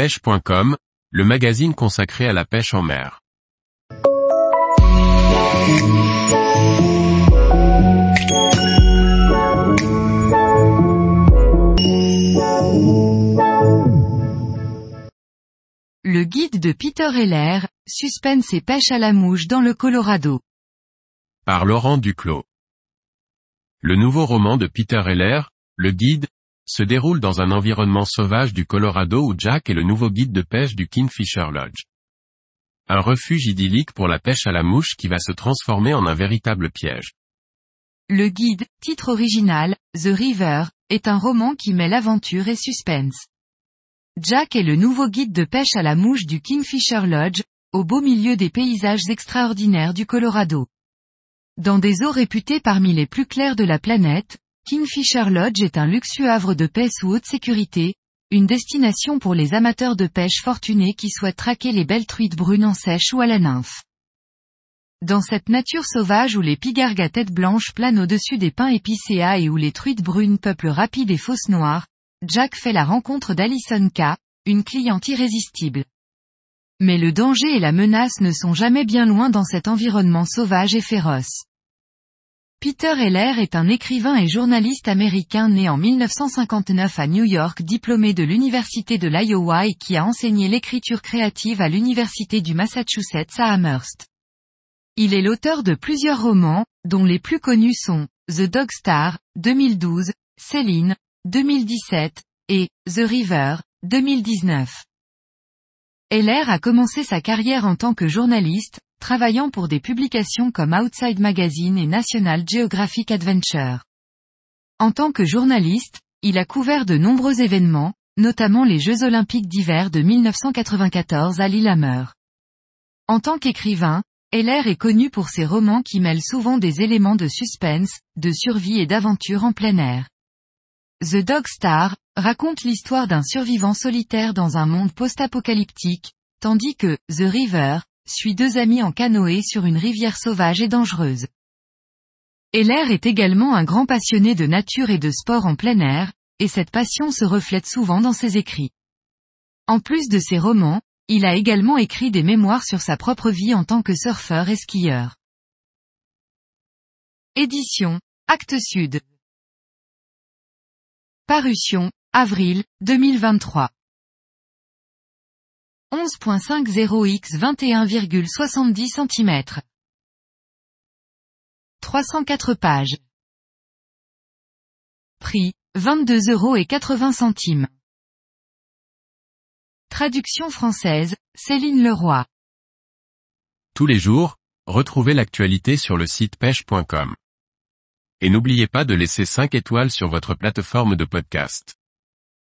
pêche.com, le magazine consacré à la pêche en mer. Le guide de Peter Heller, Suspense et pêche à la mouche dans le Colorado. Par Laurent Duclos. Le nouveau roman de Peter Heller, Le Guide, se déroule dans un environnement sauvage du Colorado où Jack est le nouveau guide de pêche du Kingfisher Lodge. Un refuge idyllique pour la pêche à la mouche qui va se transformer en un véritable piège. Le guide, titre original, The River, est un roman qui mêle aventure et suspense. Jack est le nouveau guide de pêche à la mouche du Kingfisher Lodge, au beau milieu des paysages extraordinaires du Colorado. Dans des eaux réputées parmi les plus claires de la planète, Kingfisher Lodge est un luxueux havre de paix sous haute sécurité, une destination pour les amateurs de pêche fortunés qui souhaitent traquer les belles truites brunes en sèche ou à la nymphe. Dans cette nature sauvage où les pigargues à tête blanche planent au-dessus des pins épicéas et où les truites brunes peuplent rapides et fausses noires, Jack fait la rencontre d'Alison K., une cliente irrésistible. Mais le danger et la menace ne sont jamais bien loin dans cet environnement sauvage et féroce. Peter Heller est un écrivain et journaliste américain né en 1959 à New York diplômé de l'Université de l'Iowa et qui a enseigné l'écriture créative à l'Université du Massachusetts à Amherst. Il est l'auteur de plusieurs romans, dont les plus connus sont The Dog Star, 2012, Céline, 2017, et The River, 2019. Heller a commencé sa carrière en tant que journaliste, travaillant pour des publications comme Outside Magazine et National Geographic Adventure. En tant que journaliste, il a couvert de nombreux événements, notamment les Jeux olympiques d'hiver de 1994 à Lillehammer. En tant qu'écrivain, Heller est connu pour ses romans qui mêlent souvent des éléments de suspense, de survie et d'aventure en plein air. The Dog Star, raconte l'histoire d'un survivant solitaire dans un monde post-apocalyptique, tandis que The River, suit deux amis en canoë sur une rivière sauvage et dangereuse. Heller est également un grand passionné de nature et de sport en plein air, et cette passion se reflète souvent dans ses écrits. En plus de ses romans, il a également écrit des mémoires sur sa propre vie en tant que surfeur et skieur. Édition, Actes Sud. Parution, avril, 2023. 11.50 x 21,70 cm. 304 pages. Prix, 22 euros et 80 centimes. Traduction française, Céline Leroy. Tous les jours, retrouvez l'actualité sur le site pêche.com. Et n'oubliez pas de laisser 5 étoiles sur votre plateforme de podcast.